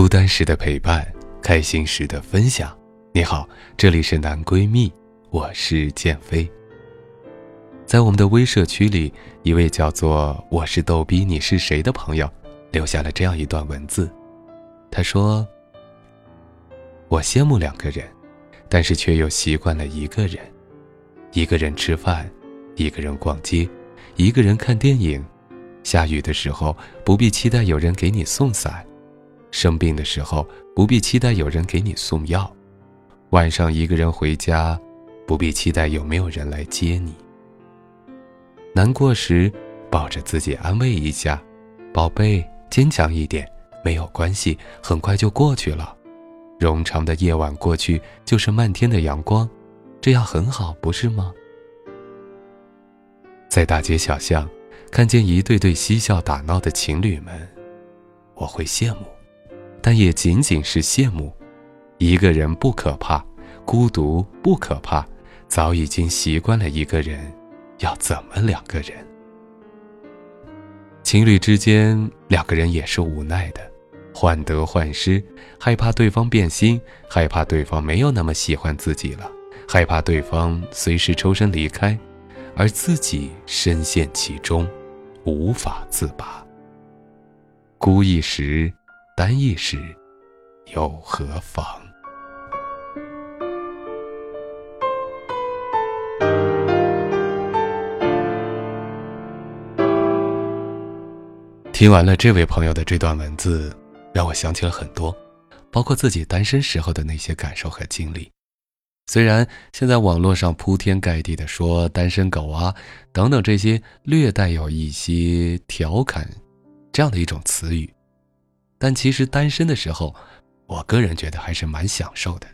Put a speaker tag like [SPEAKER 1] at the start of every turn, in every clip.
[SPEAKER 1] 孤单时的陪伴，开心时的分享。你好，这里是男闺蜜，我是建飞。在我们的微社区里，一位叫做“我是逗逼，你是谁”的朋友留下了这样一段文字。他说：“我羡慕两个人，但是却又习惯了一个人。一个人吃饭，一个人逛街，一个人看电影。下雨的时候，不必期待有人给你送伞。”生病的时候，不必期待有人给你送药；晚上一个人回家，不必期待有没有人来接你。难过时，抱着自己安慰一下：“宝贝，坚强一点，没有关系，很快就过去了。”冗长的夜晚过去，就是漫天的阳光，这样很好，不是吗？在大街小巷，看见一对对嬉笑打闹的情侣们，我会羡慕。但也仅仅是羡慕，一个人不可怕，孤独不可怕，早已经习惯了一个人，要怎么两个人？情侣之间，两个人也是无奈的，患得患失，害怕对方变心，害怕对方没有那么喜欢自己了，害怕对方随时抽身离开，而自己深陷其中，无法自拔。孤一时。单一时，又何妨？听完了这位朋友的这段文字，让我想起了很多，包括自己单身时候的那些感受和经历。虽然现在网络上铺天盖地的说“单身狗啊”等等这些略带有一些调侃这样的一种词语。但其实单身的时候，我个人觉得还是蛮享受的，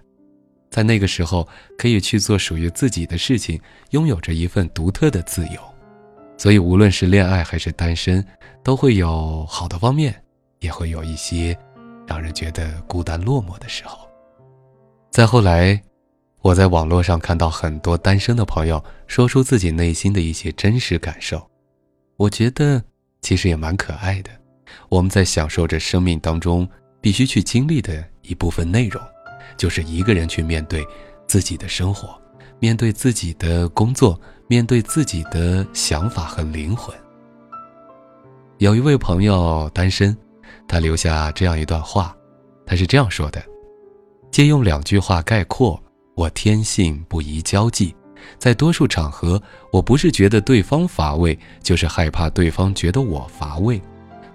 [SPEAKER 1] 在那个时候可以去做属于自己的事情，拥有着一份独特的自由。所以无论是恋爱还是单身，都会有好的方面，也会有一些让人觉得孤单落寞的时候。再后来，我在网络上看到很多单身的朋友说出自己内心的一些真实感受，我觉得其实也蛮可爱的。我们在享受着生命当中必须去经历的一部分内容，就是一个人去面对自己的生活，面对自己的工作，面对自己的想法和灵魂。有一位朋友单身，他留下这样一段话，他是这样说的：借用两句话概括，我天性不宜交际，在多数场合，我不是觉得对方乏味，就是害怕对方觉得我乏味。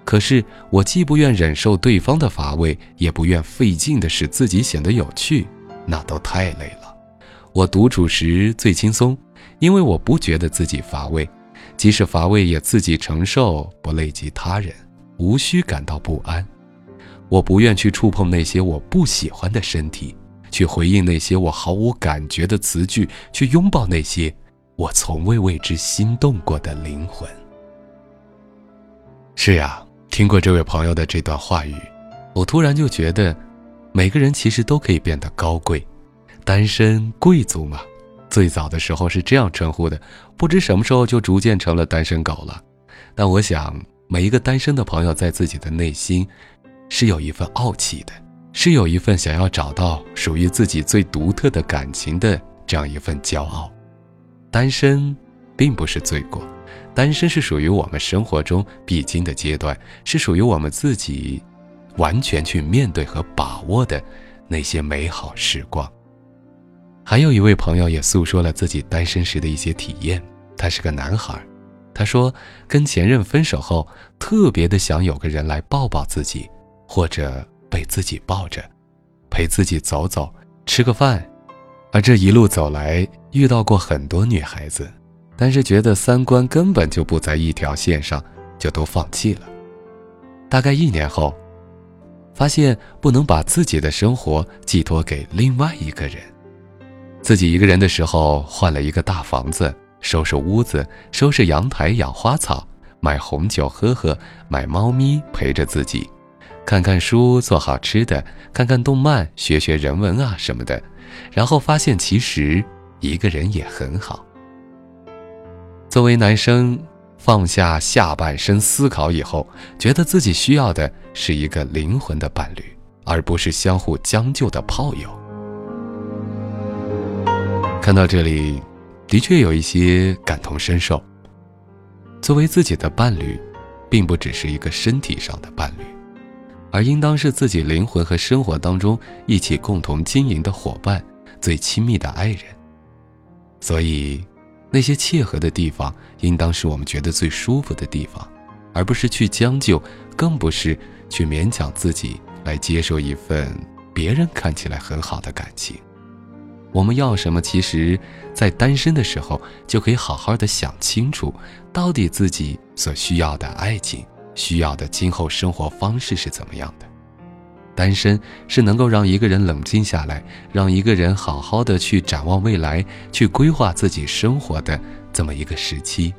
[SPEAKER 1] 可是我既不愿忍受对方的乏味，也不愿费劲的使自己显得有趣，那都太累了。我独处时最轻松，因为我不觉得自己乏味，即使乏味也自己承受，不累及他人，无需感到不安。我不愿去触碰那些我不喜欢的身体，去回应那些我毫无感觉的词句，去拥抱那些我从未为之心动过的灵魂。是呀。听过这位朋友的这段话语，我突然就觉得，每个人其实都可以变得高贵，单身贵族嘛。最早的时候是这样称呼的，不知什么时候就逐渐成了单身狗了。但我想，每一个单身的朋友在自己的内心，是有一份傲气的，是有一份想要找到属于自己最独特的感情的这样一份骄傲。单身，并不是罪过，单身是属于我们生活中必经的阶段，是属于我们自己完全去面对和把握的那些美好时光。还有一位朋友也诉说了自己单身时的一些体验。他是个男孩，他说跟前任分手后，特别的想有个人来抱抱自己，或者被自己抱着，陪自己走走，吃个饭。而这一路走来，遇到过很多女孩子，但是觉得三观根本就不在一条线上，就都放弃了。大概一年后，发现不能把自己的生活寄托给另外一个人。自己一个人的时候，换了一个大房子，收拾屋子，收拾阳台，养花草，买红酒喝喝，买猫咪陪着自己，看看书，做好吃的，看看动漫，学学人文啊什么的。然后发现，其实一个人也很好。作为男生，放下下半身思考以后，觉得自己需要的是一个灵魂的伴侣，而不是相互将就的炮友。看到这里，的确有一些感同身受。作为自己的伴侣，并不只是一个身体上的伴侣，而应当是自己灵魂和生活当中一起共同经营的伙伴，最亲密的爱人。所以，那些契合的地方，应当是我们觉得最舒服的地方，而不是去将就，更不是去勉强自己来接受一份别人看起来很好的感情。我们要什么？其实，在单身的时候就可以好好的想清楚，到底自己所需要的爱情、需要的今后生活方式是怎么样的。单身是能够让一个人冷静下来，让一个人好好的去展望未来，去规划自己生活的这么一个时期。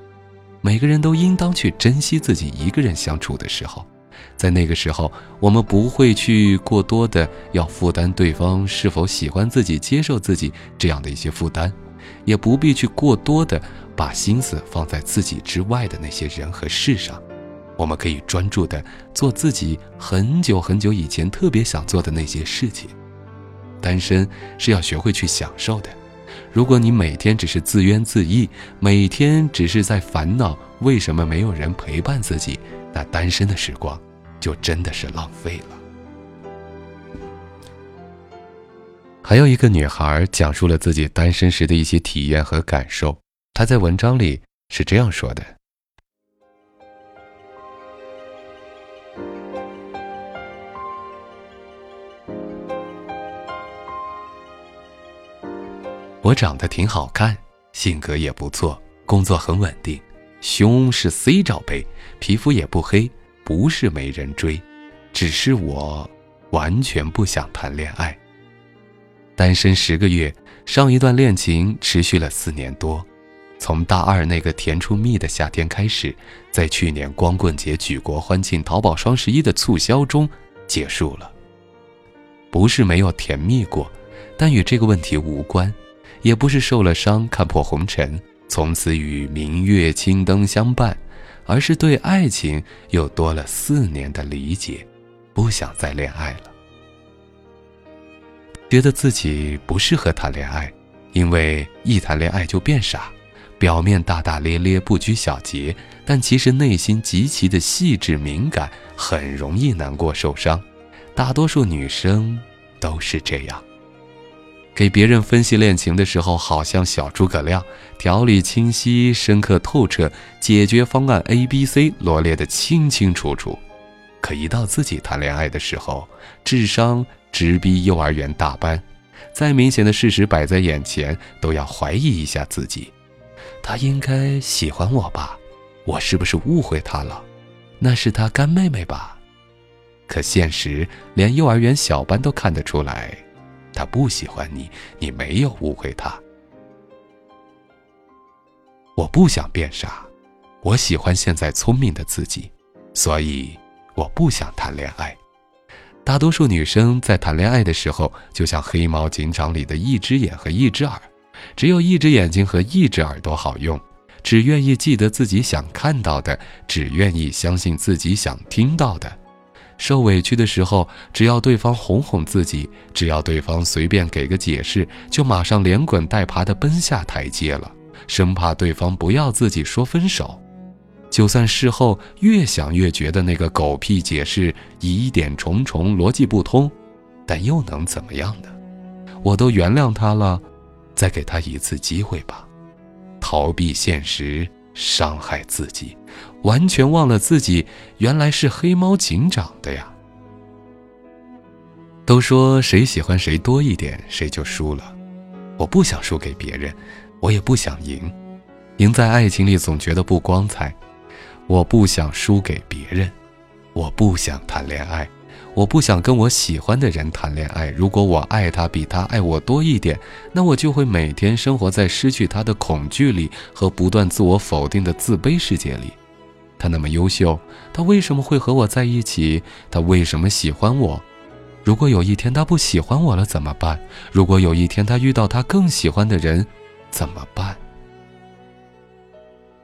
[SPEAKER 1] 每个人都应当去珍惜自己一个人相处的时候。在那个时候，我们不会去过多的要负担对方是否喜欢自己、接受自己这样的一些负担，也不必去过多的把心思放在自己之外的那些人和事上。我们可以专注的做自己很久很久以前特别想做的那些事情。单身是要学会去享受的。如果你每天只是自怨自艾，每天只是在烦恼为什么没有人陪伴自己，那单身的时光。就真的是浪费了。还有一个女孩讲述了自己单身时的一些体验和感受，她在文章里是这样说的：“我长得挺好看，性格也不错，工作很稳定，胸是 C 罩杯，皮肤也不黑。”不是没人追，只是我完全不想谈恋爱。单身十个月，上一段恋情持续了四年多，从大二那个甜出蜜的夏天开始，在去年光棍节、举国欢庆、淘宝双十一的促销中结束了。不是没有甜蜜过，但与这个问题无关，也不是受了伤看破红尘，从此与明月青灯相伴。而是对爱情又多了四年的理解，不想再恋爱了，觉得自己不适合谈恋爱，因为一谈恋爱就变傻，表面大大咧咧不拘小节，但其实内心极其的细致敏感，很容易难过受伤，大多数女生都是这样。给别人分析恋情的时候，好像小诸葛亮，条理清晰、深刻透彻，解决方案 A、B、C 罗列的清清楚楚。可一到自己谈恋爱的时候，智商直逼幼儿园大班，再明显的事实摆在眼前，都要怀疑一下自己：他应该喜欢我吧？我是不是误会他了？那是他干妹妹吧？可现实连幼儿园小班都看得出来。他不喜欢你，你没有误会他。我不想变傻，我喜欢现在聪明的自己，所以我不想谈恋爱。大多数女生在谈恋爱的时候，就像黑猫警长里的一只眼和一只耳，只有一只眼睛和一只耳朵好用，只愿意记得自己想看到的，只愿意相信自己想听到的。受委屈的时候，只要对方哄哄自己，只要对方随便给个解释，就马上连滚带爬地奔下台阶了，生怕对方不要自己说分手。就算事后越想越觉得那个狗屁解释疑点重重、逻辑不通，但又能怎么样呢？我都原谅他了，再给他一次机会吧。逃避现实，伤害自己，完全忘了自己原来是黑猫警长的呀。都说谁喜欢谁多一点，谁就输了。我不想输给别人，我也不想赢。赢在爱情里总觉得不光彩。我不想输给别人，我不想谈恋爱，我不想跟我喜欢的人谈恋爱。如果我爱他比他爱我多一点，那我就会每天生活在失去他的恐惧里和不断自我否定的自卑世界里。他那么优秀，他为什么会和我在一起？他为什么喜欢我？如果有一天他不喜欢我了怎么办？如果有一天他遇到他更喜欢的人，怎么办？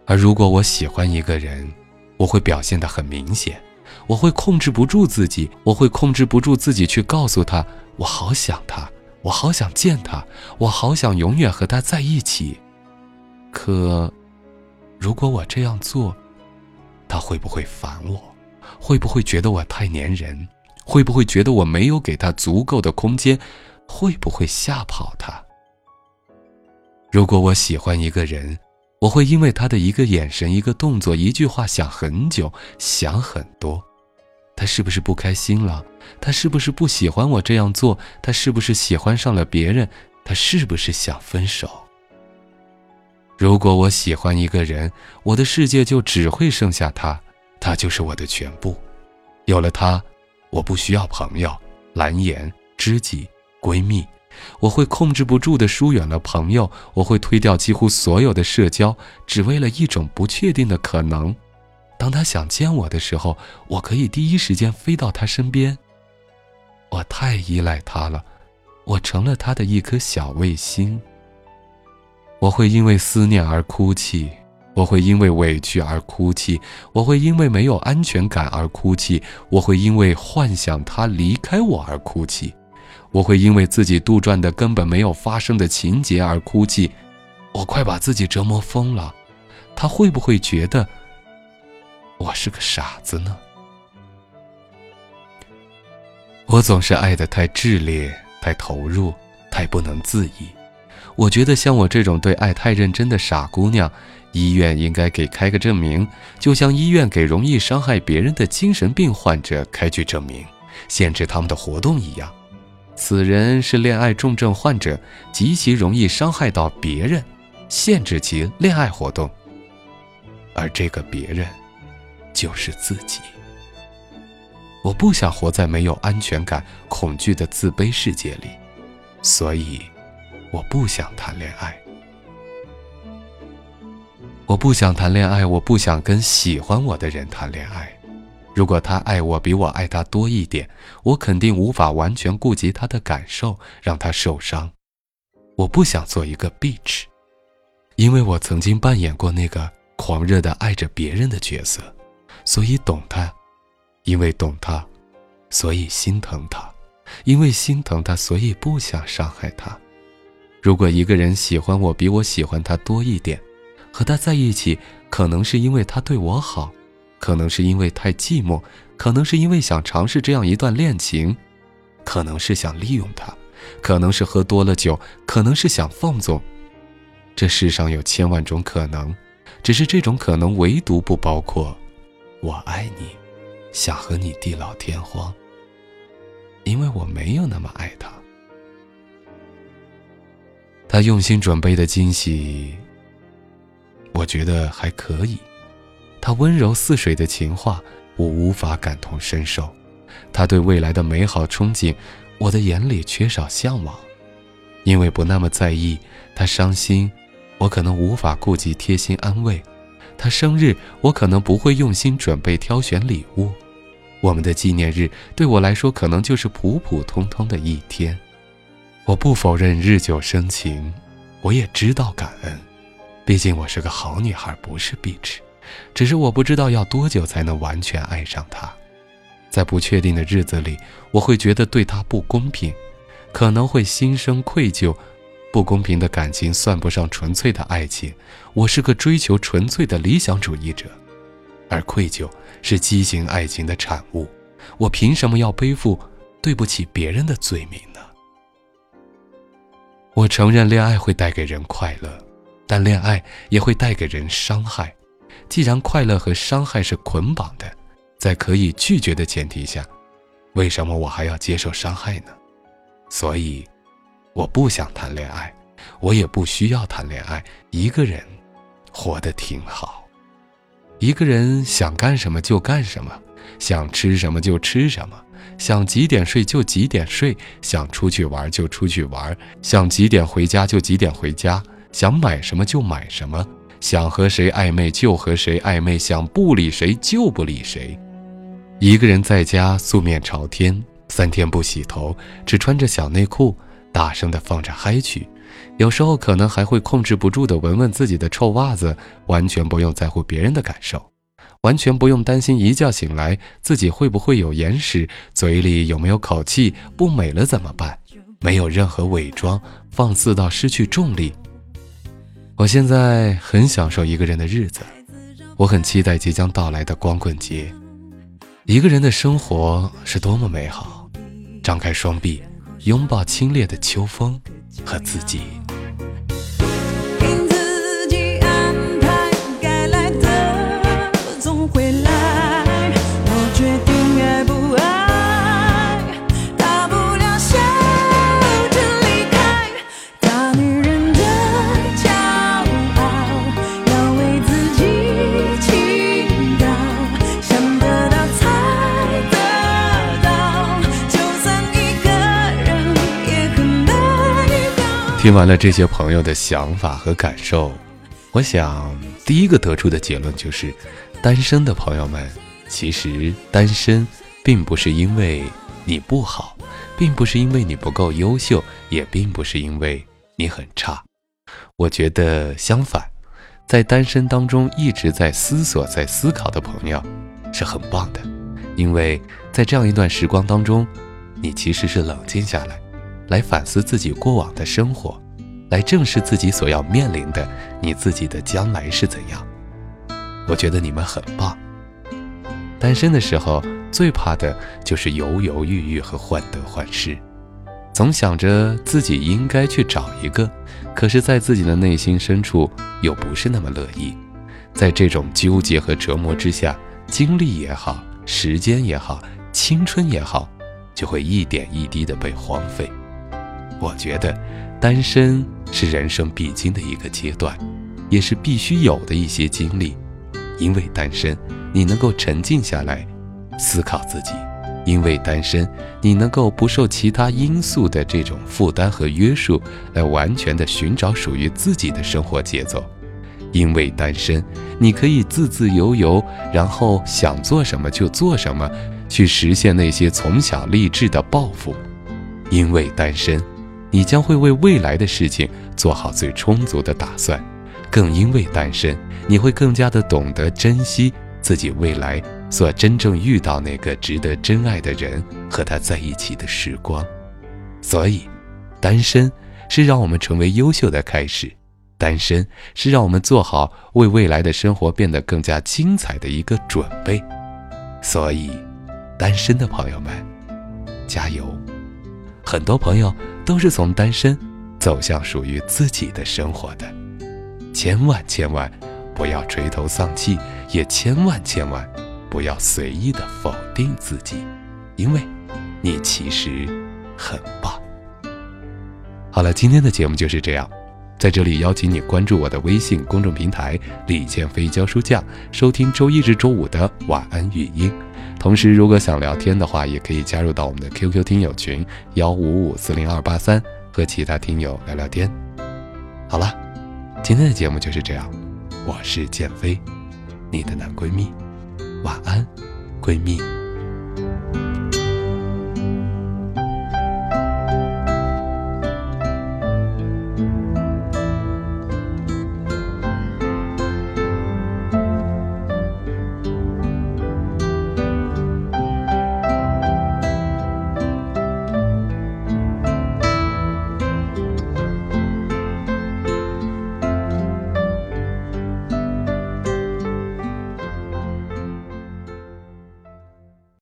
[SPEAKER 1] 而如果我喜欢一个人，我会表现得很明显，我会控制不住自己，我会控制不住自己去告诉他，我好想他，我好想见他，我好想永远和他在一起。可，如果我这样做，会不会烦我？会不会觉得我太粘人？会不会觉得我没有给他足够的空间？会不会吓跑他？如果我喜欢一个人，我会因为他的一个眼神、一个动作、一句话想很久，想很多。他是不是不开心了？他是不是不喜欢我这样做？他是不是喜欢上了别人？他是不是想分手？如果我喜欢一个人，我的世界就只会剩下他，他就是我的全部。有了他，我不需要朋友、蓝颜、知己、闺蜜。我会控制不住的疏远了朋友，我会推掉几乎所有的社交，只为了一种不确定的可能。当他想见我的时候，我可以第一时间飞到他身边。我太依赖他了，我成了他的一颗小卫星。我会因为思念而哭泣，我会因为委屈而哭泣，我会因为没有安全感而哭泣，我会因为幻想他离开我而哭泣。我会因为自己杜撰的根本没有发生的情节而哭泣，我快把自己折磨疯了。他会不会觉得我是个傻子呢？我总是爱的太炽烈、太投入、太不能自已。我觉得像我这种对爱太认真的傻姑娘，医院应该给开个证明，就像医院给容易伤害别人的精神病患者开具证明，限制他们的活动一样。此人是恋爱重症患者，极其容易伤害到别人，限制其恋爱活动。而这个别人，就是自己。我不想活在没有安全感、恐惧的自卑世界里，所以我不想谈恋爱。我不想谈恋爱，我不想跟喜欢我的人谈恋爱。如果他爱我比我爱他多一点，我肯定无法完全顾及他的感受，让他受伤。我不想做一个 bitch，因为我曾经扮演过那个狂热的爱着别人的角色，所以懂他。因为懂他，所以心疼他；因为心疼他，所以不想伤害他。如果一个人喜欢我比我喜欢他多一点，和他在一起，可能是因为他对我好。可能是因为太寂寞，可能是因为想尝试这样一段恋情，可能是想利用他，可能是喝多了酒，可能是想放纵。这世上有千万种可能，只是这种可能唯独不包括我爱你，想和你地老天荒。因为我没有那么爱他。他用心准备的惊喜，我觉得还可以。他温柔似水的情话，我无法感同身受；他对未来的美好憧憬，我的眼里缺少向往。因为不那么在意，他伤心，我可能无法顾及贴心安慰；他生日，我可能不会用心准备挑选礼物；我们的纪念日，对我来说可能就是普普通通的一天。我不否认日久生情，我也知道感恩，毕竟我是个好女孩，不是 bitch。只是我不知道要多久才能完全爱上他，在不确定的日子里，我会觉得对他不公平，可能会心生愧疚。不公平的感情算不上纯粹的爱情，我是个追求纯粹的理想主义者。而愧疚是畸形爱情的产物。我凭什么要背负对不起别人的罪名呢？我承认恋爱会带给人快乐，但恋爱也会带给人伤害。既然快乐和伤害是捆绑的，在可以拒绝的前提下，为什么我还要接受伤害呢？所以，我不想谈恋爱，我也不需要谈恋爱。一个人，活得挺好。一个人想干什么就干什么，想吃什么就吃什么，想几点睡就几点睡，想出去玩就出去玩，想几点回家就几点回家，想买什么就买什么，想和谁暧昧就和谁暧昧，想不理谁就不理谁。一个人在家素面朝天。三天不洗头，只穿着小内裤，大声的放着嗨曲，有时候可能还会控制不住的闻闻自己的臭袜子，完全不用在乎别人的感受，完全不用担心一觉醒来自己会不会有眼屎，嘴里有没有口气，不美了怎么办？没有任何伪装，放肆到失去重力。我现在很享受一个人的日子，我很期待即将到来的光棍节。一个人的生活是多么美好。张开双臂，拥抱清冽的秋风和自己。听完了这些朋友的想法和感受，我想第一个得出的结论就是：单身的朋友们，其实单身并不是因为你不好，并不是因为你不够优秀，也并不是因为你很差。我觉得相反，在单身当中一直在思索、在思考的朋友是很棒的，因为在这样一段时光当中，你其实是冷静下来。来反思自己过往的生活，来正视自己所要面临的你自己的将来是怎样。我觉得你们很棒。单身的时候最怕的就是犹犹豫豫和患得患失，总想着自己应该去找一个，可是，在自己的内心深处又不是那么乐意。在这种纠结和折磨之下，精力也好，时间也好，青春也好，就会一点一滴的被荒废。我觉得，单身是人生必经的一个阶段，也是必须有的一些经历。因为单身，你能够沉静下来，思考自己；因为单身，你能够不受其他因素的这种负担和约束，来完全的寻找属于自己的生活节奏；因为单身，你可以自自由由，然后想做什么就做什么，去实现那些从小立志的抱负；因为单身。你将会为未来的事情做好最充足的打算，更因为单身，你会更加的懂得珍惜自己未来所真正遇到那个值得真爱的人和他在一起的时光。所以，单身是让我们成为优秀的开始，单身是让我们做好为未来的生活变得更加精彩的一个准备。所以，单身的朋友们，加油！很多朋友。都是从单身走向属于自己的生活的，千万千万不要垂头丧气，也千万千万不要随意的否定自己，因为，你其实很棒。好了，今天的节目就是这样，在这里邀请你关注我的微信公众平台“李建飞教书匠”，收听周一至周五的晚安语音。同时，如果想聊天的话，也可以加入到我们的 QQ 听友群幺五五四零二八三，和其他听友聊聊天。好了，今天的节目就是这样，我是建飞，你的男闺蜜，晚安，闺蜜。